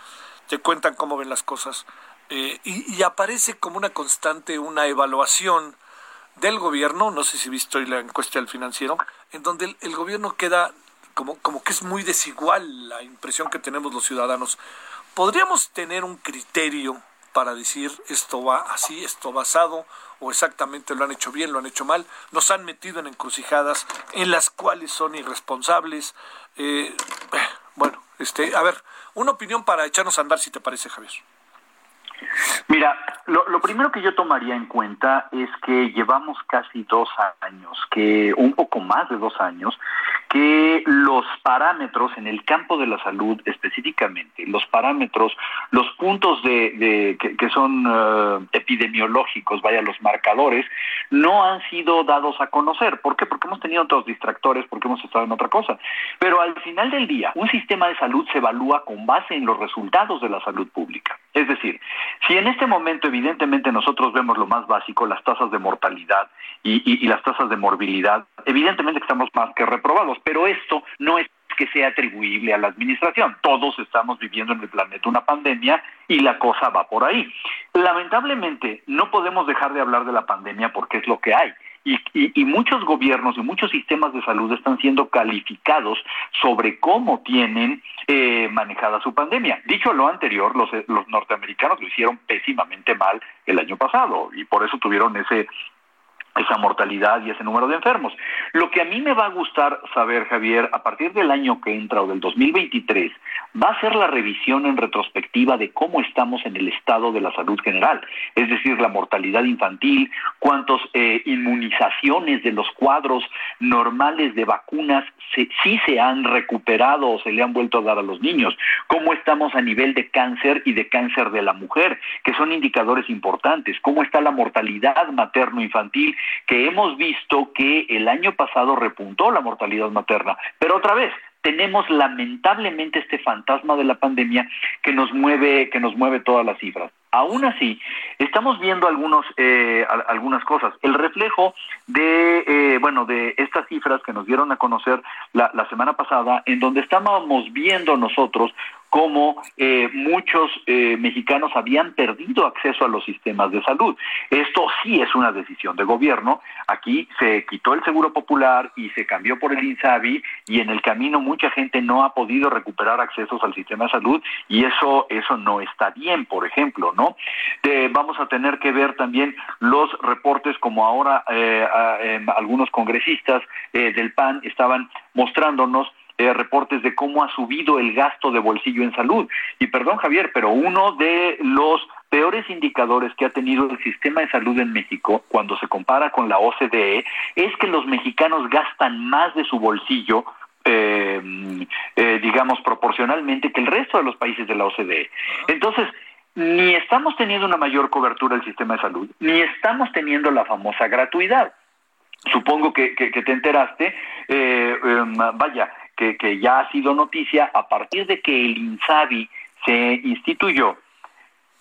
B: te cuentan cómo ven las cosas. Eh, y, aparece como una constante una evaluación del gobierno, no sé si visto hoy la encuesta del financiero, en donde el gobierno queda como, como que es muy desigual la impresión que tenemos los ciudadanos. ¿Podríamos tener un criterio para decir esto va así, esto basado, o exactamente lo han hecho bien, lo han hecho mal, nos han metido en encrucijadas en las cuales son irresponsables. Eh, bueno, este, a ver, una opinión para echarnos a andar, si te parece, Javier.
G: Mira, lo, primero que yo tomaría en cuenta es que llevamos casi dos años, que un poco más de dos años, que los parámetros en el campo de la salud específicamente, los parámetros, los puntos de, que, son eh, epidemiológicos, vaya, los marcadores, no han sido dados a conocer. ¿Por qué? Porque hemos tenido otros distractores, porque hemos estado en otra cosa. Pero al final del día, un sistema de salud se evalúa con base en los resultados de la salud pública. Es decir, si en este momento evidentemente nosotros vemos lo más básico, las tasas de mortalidad y, las tasas de morbilidad, evidentemente estamos más que reprobados, pero esto no es que sea atribuible a la administración. Todos estamos viviendo en el planeta una pandemia y la cosa va por ahí. Lamentablemente, no podemos dejar de hablar de la pandemia porque es lo que hay. Y, muchos gobiernos y muchos sistemas de salud están siendo calificados sobre cómo tienen eh, manejada su pandemia. Dicho lo anterior, los, los norteamericanos lo hicieron pésimamente mal el año pasado y por eso tuvieron ese esa mortalidad y ese número de enfermos. Lo que a mí me va a gustar saber, Javier, a partir del año que entra o del 2023, va a ser la revisión en retrospectiva de cómo estamos en el estado de la salud general, es decir, la mortalidad infantil, cuántas eh, inmunizaciones de los cuadros normales de vacunas sí se han recuperado o se le han vuelto a dar a los niños, cómo estamos a nivel de cáncer y de cáncer de la mujer, que son indicadores importantes, cómo está la mortalidad materno-infantil que hemos visto que el año pasado repuntó la mortalidad materna, pero otra vez, tenemos lamentablemente este fantasma de la pandemia que nos mueve, que nos mueve todas las cifras. Aún así, estamos viendo algunos, eh, algunas cosas. El reflejo de, eh, bueno, de estas cifras que nos dieron a conocer la, semana pasada, en donde estábamos viendo nosotros cómo eh, muchos eh, mexicanos habían perdido acceso a los sistemas de salud. Esto sí es una decisión de gobierno. Aquí se quitó el Seguro Popular y se cambió por el INSABI y en el camino mucha gente no ha podido recuperar accesos al sistema de salud y eso eso no está bien, por ejemplo, ¿no? Vamos a tener que ver también los reportes como ahora eh, em, algunos congresistas del PAN estaban mostrándonos eh, reportes de cómo ha subido el gasto de bolsillo en salud. Y perdón, Javier, pero uno de los peores indicadores que ha tenido el sistema de salud en México cuando se compara con la OCDE es que los mexicanos gastan más de su bolsillo eh, eh, digamos, proporcionalmente que el resto de los países de la OCDE. Entonces, ni estamos teniendo una mayor cobertura del sistema de salud, ni estamos teniendo la famosa gratuidad. Supongo que, te enteraste, em, vaya, que, ya ha sido noticia, a partir de que el INSABI se instituyó,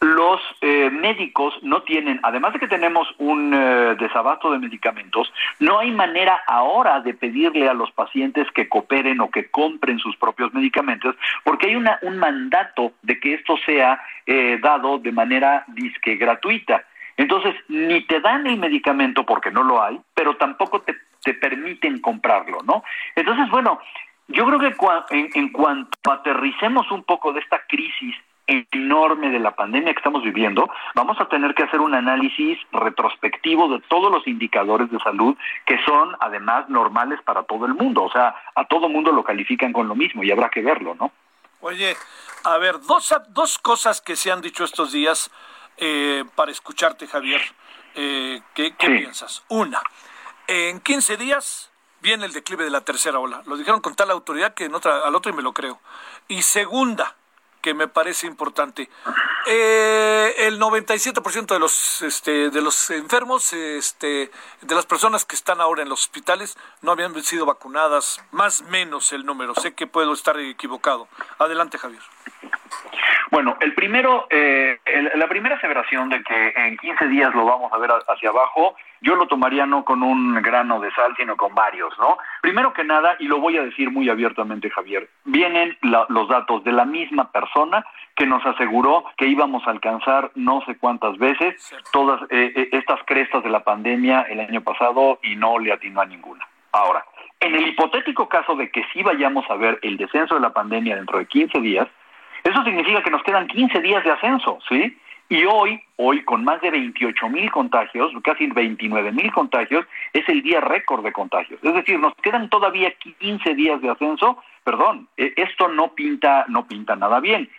G: los eh, médicos no tienen, además de que tenemos un eh, desabasto de medicamentos, no hay manera ahora de pedirle a los pacientes que cooperen o que compren sus propios medicamentos, porque hay una, un mandato de que esto sea eh, dado de manera disque gratuita. Entonces, ni te dan el medicamento porque no lo hay, pero tampoco te, te permiten comprarlo, ¿no? Entonces, bueno, yo creo que en, cuanto aterricemos un poco de esta crisis enorme de la pandemia que estamos viviendo, vamos a tener que hacer un análisis retrospectivo de todos los indicadores de salud que son además normales para todo el mundo. O sea, a todo mundo lo califican con lo mismo y habrá que verlo, ¿no?
B: Oye, a ver, dos, dos cosas que se han dicho estos días eh, para escucharte, Javier. Eh, ¿Qué, piensas? Una, en 15 días viene el declive de la tercera ola. Lo dijeron con tal autoridad que en otra, al otro y me lo creo. Y segunda, que me parece importante, eh, el 97% de los este, de los enfermos, este, de las personas que están ahora en los hospitales, no habían sido vacunadas, más menos el número. Sé que puedo estar equivocado. Adelante, Javier.
G: Bueno, el primero, eh, la primera aseveración de que en 15 días lo vamos a ver hacia abajo, yo lo tomaría no con un grano de sal, sino con varios, ¿no? Primero que nada, y lo voy a decir muy abiertamente, Javier, vienen los datos de la misma persona que nos aseguró que íbamos a alcanzar no sé cuántas veces todas eh, eh, estas crestas de la pandemia el año pasado y no le atinó a ninguna. Ahora, en el hipotético caso de que sí vayamos a ver el descenso de la pandemia dentro de 15 días, eso significa que nos quedan 15 días de ascenso, ¿sí? Y hoy, hoy con más de 28 mil contagios, casi 29 mil contagios, es el día récord de contagios. Es decir, nos quedan todavía 15 días de ascenso. Perdón, eh, esto no pinta, no pinta nada bien.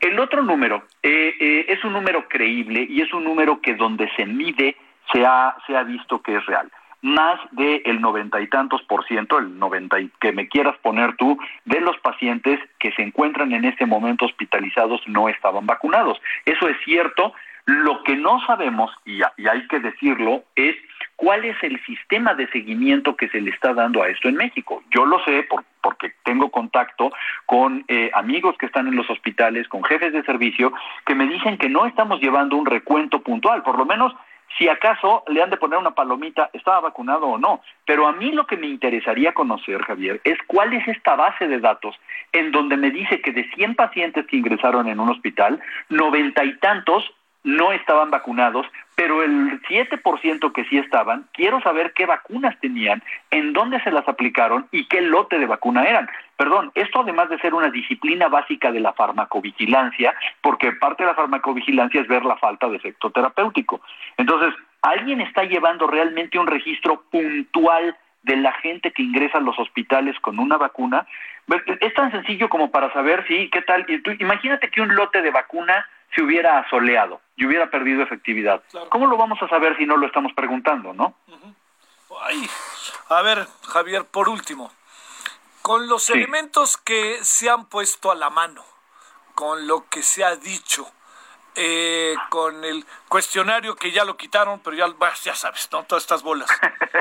G: El otro número eh, eh, es un número creíble y es un número que donde se mide se ha, se ha visto que es real más del noventa y tantos por ciento, el noventa y que me quieras poner tú, de los pacientes que se encuentran en este momento hospitalizados no estaban vacunados. Eso es cierto. Lo que no sabemos, y, hay que decirlo, es cuál es el sistema de seguimiento que se le está dando a esto en México. Yo lo sé porque tengo contacto con eh, amigos que están en los hospitales, con jefes de servicio, que me dicen que no estamos llevando un recuento puntual, por lo menos si acaso le han de poner una palomita, ¿estaba vacunado o no? Pero a mí lo que me interesaría conocer, Javier, es cuál es esta base de datos en donde me dice que de 100 pacientes que ingresaron en un hospital, noventa y tantos no estaban vacunados, pero el 7% que sí estaban, quiero saber qué vacunas tenían, en dónde se las aplicaron y qué lote de vacuna eran. Perdón, esto además de ser una disciplina básica de la farmacovigilancia, porque parte de la farmacovigilancia es ver la falta de efecto terapéutico. Entonces, ¿alguien está llevando realmente un registro puntual de la gente que ingresa a los hospitales con una vacuna? Es tan sencillo como para saber si, qué tal. Imagínate que un lote de vacuna se hubiera asoleado y hubiera perdido efectividad. ¿Cómo lo vamos a saber si no lo estamos preguntando, no?
B: Ay, a ver, Javier, por último, con los elementos que se han puesto a la mano, con lo que se ha dicho, eh, con el cuestionario que ya lo quitaron, pero ya, ya sabes, ¿no? Todas estas bolas.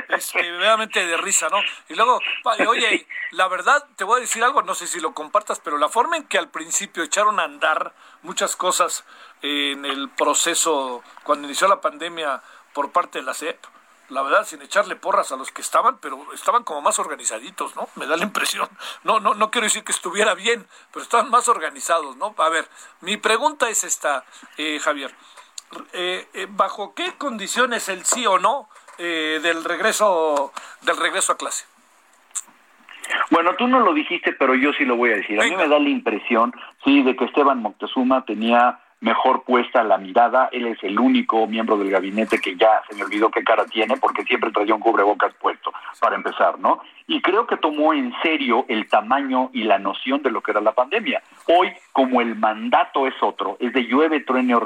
B: Este, de risa, ¿no? Y luego, oye, la verdad, te voy a decir algo, no sé si lo compartas, pero la forma en que al principio echaron a andar muchas cosas en el proceso, cuando inició la pandemia por parte de la CEP, la verdad, sin echarle porras a los que estaban, pero estaban como más organizaditos, ¿no? Me da la impresión. No, no, no quiero decir que estuviera bien, pero estaban más organizados, ¿no? A ver, mi pregunta es esta, eh, Javier. Eh, eh, ¿Bajo qué condiciones el sí o no del regreso del regreso a clase?
G: Bueno, tú no lo dijiste, pero yo sí lo voy a decir. A mí me da la impresión, sí, de que Esteban Moctezuma tenía mejor puesta la mirada. Él es el único miembro del gabinete que ya se me olvidó qué cara tiene porque siempre traía un cubrebocas puesto, para empezar, ¿no? Y creo que tomó en serio el tamaño y la noción de lo que era la pandemia. Hoy, como el mandato es otro, es de llueve, truene o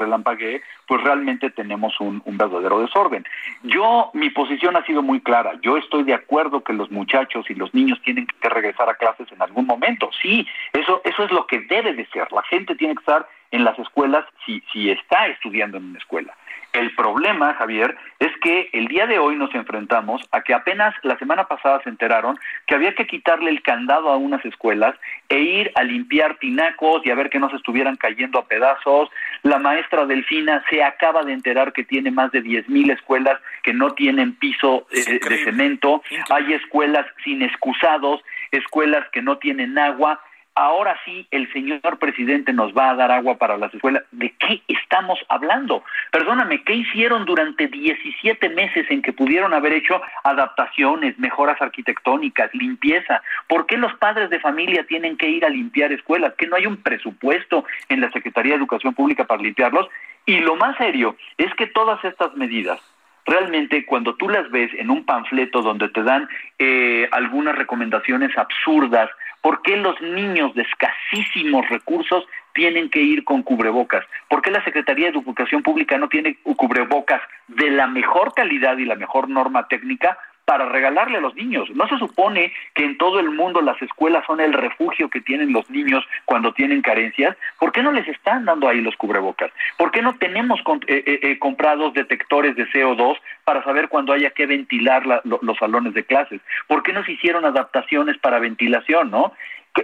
G: pues realmente tenemos un, un verdadero desorden. Yo, mi posición ha sido muy clara. Yo estoy de acuerdo que los muchachos y los niños tienen que regresar a clases en algún momento. Sí, eso, eso es lo que debe de ser. La gente tiene que estar en las escuelas si, si está estudiando en una escuela. El problema, Javier, es que el día de hoy nos enfrentamos a que apenas la semana pasada se enteraron que había que quitarle el candado a unas escuelas e ir a limpiar tinacos y a ver que no se estuvieran cayendo a pedazos. La maestra Delfina se acaba de enterar que tiene más de diez mil escuelas que no tienen piso eh, de cemento. Hay escuelas sin excusados, escuelas que no tienen agua ahora sí el señor presidente nos va a dar agua para las escuelas. ¿De qué estamos hablando? Perdóname, ¿qué hicieron durante 17 meses en que pudieron haber hecho adaptaciones, mejoras arquitectónicas, limpieza? ¿Por qué los padres de familia tienen que ir a limpiar escuelas? ¿Que no hay un presupuesto en la Secretaría de Educación Pública para limpiarlos? Y lo más serio es que todas estas medidas realmente cuando tú las ves en un panfleto donde te dan eh, algunas recomendaciones absurdas, ¿por qué los niños de escasísimos recursos tienen que ir con cubrebocas? ¿Por qué la Secretaría de Educación Pública no tiene cubrebocas de la mejor calidad y la mejor norma técnica para regalarle a los niños. No se supone que en todo el mundo las escuelas son el refugio que tienen los niños cuando tienen carencias. ¿Por qué no les están dando ahí los cubrebocas? ¿Por qué no tenemos eh, eh, eh, comprados detectores de CO2 para saber cuándo haya que ventilar los salones de clases? ¿Por qué no se hicieron adaptaciones para ventilación? ¿no?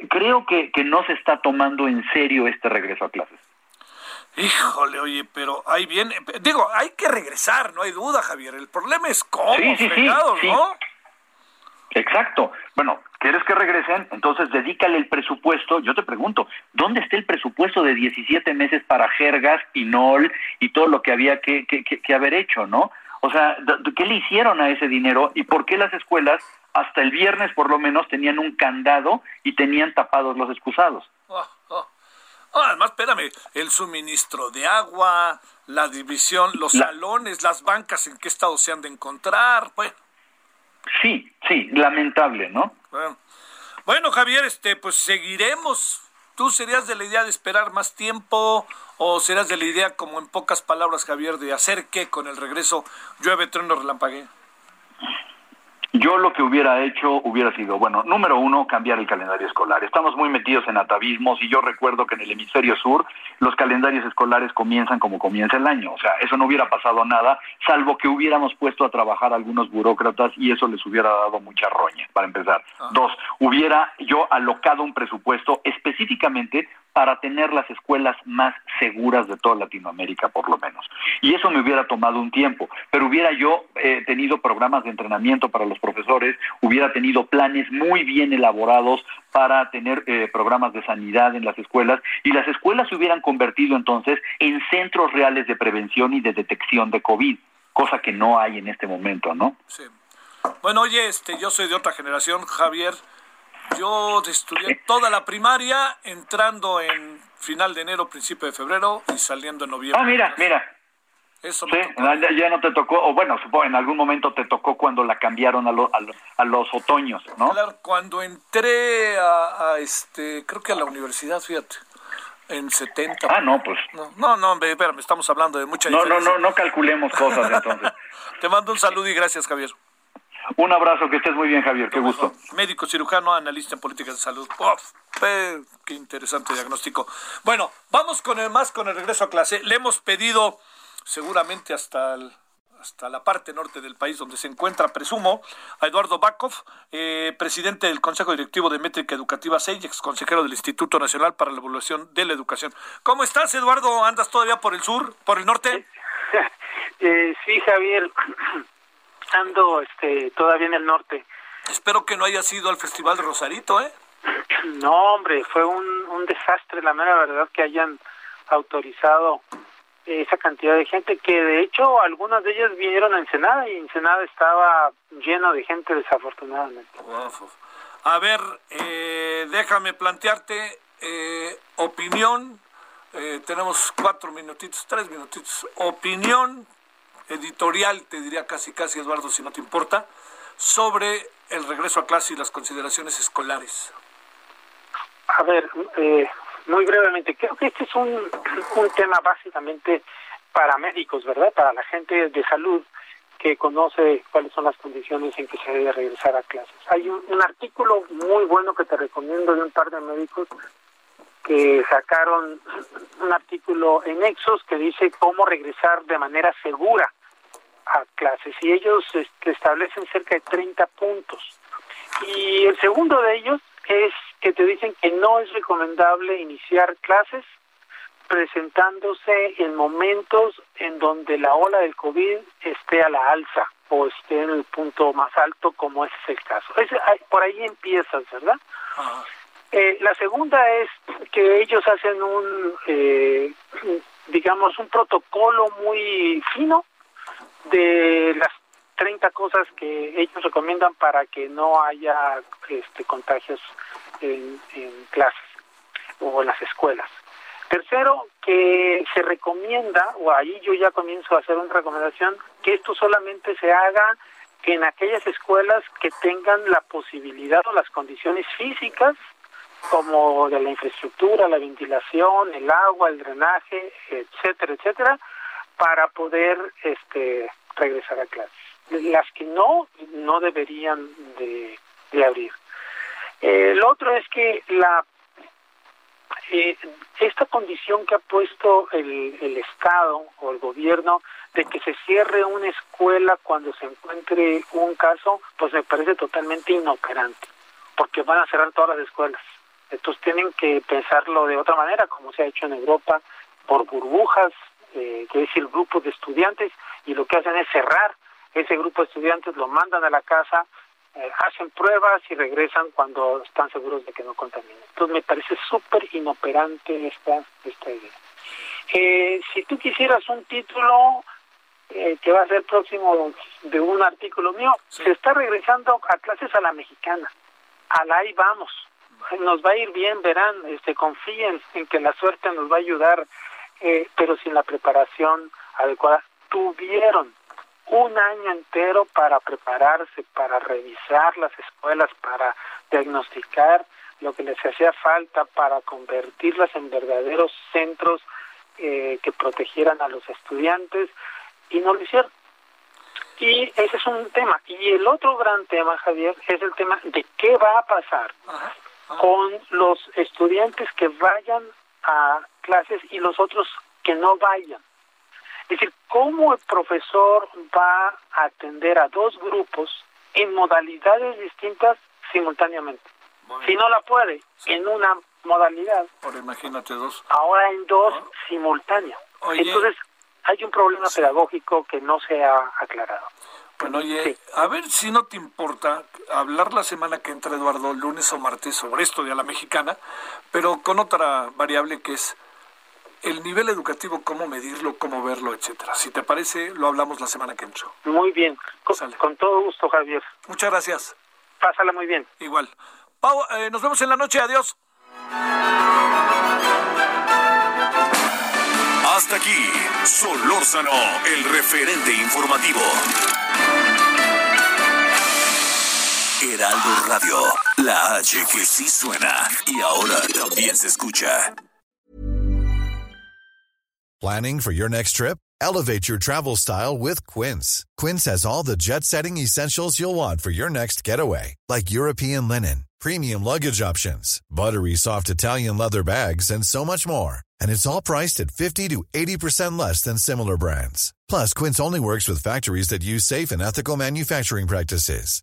G: Creo que no se está tomando en serio este regreso a clases.
B: Híjole, oye, pero ahí viene. Digo, hay que regresar, no hay duda, Javier. El problema es cómo, sí, ¿no?
G: Exacto. Bueno, ¿quieres que regresen? Entonces dedícale el presupuesto. Yo te pregunto, ¿dónde está el presupuesto de 17 meses para jergas, pinol y todo lo que había que, que, que, haber hecho, no? O sea, ¿qué le hicieron a ese dinero y por qué las escuelas hasta el viernes por lo menos tenían un candado y tenían tapados los excusados?
B: Ah, además, espérame, el suministro de agua, la división, los salones, las bancas, en qué estado se han de encontrar, bueno.
G: Sí, sí, lamentable, ¿no?
B: Bueno. bueno, Javier, este, pues seguiremos. ¿Tú serías de la idea de esperar más tiempo o serás de la idea, como en pocas palabras, Javier, de hacer qué con el regreso llueve, trueno, relampague?
G: Yo lo que hubiera hecho hubiera sido, bueno, número uno, cambiar el calendario escolar. Estamos muy metidos en atavismos y yo recuerdo que en el hemisferio sur los calendarios escolares comienzan como comienza el año. O sea, eso no hubiera pasado nada, salvo que hubiéramos puesto a trabajar algunos burócratas y eso les hubiera dado mucha roña, para empezar. Ah. Dos, hubiera yo alocado un presupuesto específicamente para tener las escuelas más seguras de toda Latinoamérica, por lo menos. Y eso me hubiera tomado un tiempo, pero hubiera yo eh, tenido programas de entrenamiento para los profesores, hubiera tenido planes muy bien elaborados para tener eh, programas de sanidad en las escuelas y las escuelas se hubieran convertido entonces en centros reales de prevención y de detección de COVID, cosa que no hay en este momento, ¿no?
B: Sí. Bueno, oye, este, yo soy de otra generación, Javier. Yo estudié toda la primaria, entrando en final de enero, principio de febrero y saliendo en noviembre.
G: Ah, mira, mira. Eso sí, ya no te tocó, o bueno, supongo en algún momento te tocó cuando la cambiaron a, a, los otoños, ¿no?
B: Claro, cuando entré a, este, creo que a la universidad, fíjate, en 70.
G: Ah, no, pues.
B: No, no, espérame, estamos hablando de mucha
G: No, no, no, no calculemos cosas entonces.
B: te mando un saludo y gracias, Javier.
G: Un abrazo, que estés muy bien, Javier, qué gusto.
B: Médico cirujano, analista en políticas de salud. qué interesante diagnóstico. Bueno, vamos con el más con el regreso a clase. Le hemos pedido seguramente hasta hasta la parte norte del país donde se encuentra, presumo, a Eduardo Bakov, eh, presidente del Consejo Directivo de Métrica Educativa ex consejero del Instituto Nacional para la Evaluación de la Educación. ¿Cómo estás, Eduardo? ¿Andas todavía por el sur, por el norte?
H: Eh, sí, Javier ando este, todavía en el norte.
B: Espero que no haya sido al Festival de Rosarito, ¿eh?
H: No, hombre, fue un, un desastre, la mera verdad, que hayan autorizado esa cantidad de gente, que de hecho algunas de ellas vinieron a Ensenada y Ensenada estaba lleno de gente desafortunadamente.
B: A ver, eh, déjame plantearte eh, opinión, eh, tenemos cuatro minutitos, tres minutitos, opinión editorial, te diría casi casi Eduardo, si no te importa, sobre el regreso a clase y las consideraciones escolares.
H: A ver, eh, muy brevemente, creo que este es un, un tema básicamente para médicos, ¿verdad? Para la gente de salud que conoce cuáles son las condiciones en que se debe regresar a clases. Hay un, un artículo muy bueno que te recomiendo de un par de médicos que sacaron un artículo en Exos que dice cómo regresar de manera segura a clases y ellos este, establecen cerca de 30 puntos. Y el segundo de ellos es que te dicen que no es recomendable iniciar clases presentándose en momentos en donde la ola del COVID esté a la alza o esté en el punto más alto como ese es el caso. por ahí empiezas, ¿verdad? Eh, la segunda es que ellos hacen un, eh, digamos, un protocolo muy fino de las 30 cosas que ellos recomiendan para que no haya este, contagios en, en clases o en las escuelas. Tercero, que se recomienda, o ahí yo ya comienzo a hacer una recomendación, que esto solamente se haga en aquellas escuelas que tengan la posibilidad o las condiciones físicas como de la infraestructura, la ventilación, el agua, el drenaje, etcétera, etcétera, para poder este regresar a clases. Las que no, no deberían de, abrir. Lo otro es que la eh, esta condición que ha puesto el, el Estado o el gobierno de que se cierre una escuela cuando se encuentre un caso, pues me parece totalmente inoperante, porque van a cerrar todas las escuelas. Entonces tienen que pensarlo de otra manera, como se ha hecho en Europa, por burbujas, eh, que es el grupo de estudiantes, y lo que hacen es cerrar ese grupo de estudiantes, lo mandan a la casa, eh, hacen pruebas y regresan cuando están seguros de que no contaminan. Entonces me parece súper inoperante esta, esta idea. Eh, si tú quisieras un título que va a ser próximo de un artículo mío, se está regresando a clases a la mexicana. A la ahí vamos nos va a ir bien, verán, este, confíen en que la suerte nos va a ayudar, eh, pero sin la preparación adecuada. Tuvieron un año entero para prepararse, para revisar las escuelas, para diagnosticar lo que les hacía falta para convertirlas en verdaderos centros eh, que protegieran a los estudiantes y no lo hicieron. Y ese es un tema. Y el otro gran tema, Javier, es el tema de qué va a pasar con los estudiantes que vayan a clases y los otros que no vayan. Es decir, cómo el profesor va a atender a dos grupos en modalidades distintas simultáneamente. Si no la puede, en una modalidad.
B: Por imagínate dos.
H: Ahora en dos simultáneos. Entonces, hay un problema pedagógico que no se ha aclarado.
B: Bueno, oye, a ver si no te importa hablar la semana que entra, Eduardo, lunes o martes, sobre esto de a la mexicana, pero con otra variable que es el nivel educativo, cómo medirlo, cómo verlo, etcétera. Si te parece, lo hablamos la semana que entra.
H: Muy bien, con, con todo gusto, Javier.
B: Muchas gracias.
H: Pásala muy bien.
B: Igual. Pau, eh, nos vemos en la noche, adiós.
A: Hasta aquí, Solórzano, el referente informativo. Heraldo Radio, la H que sí suena y ahora también se escucha.
I: Planning for your next trip? Elevate your travel style with Quince. Quince has all the jet setting essentials you'll want for your next getaway, like European linen, premium luggage options, buttery soft Italian leather bags, and so much more. And it's all priced at 50 to 80% less than similar brands. Plus, Quince only works with factories that use safe and ethical manufacturing practices.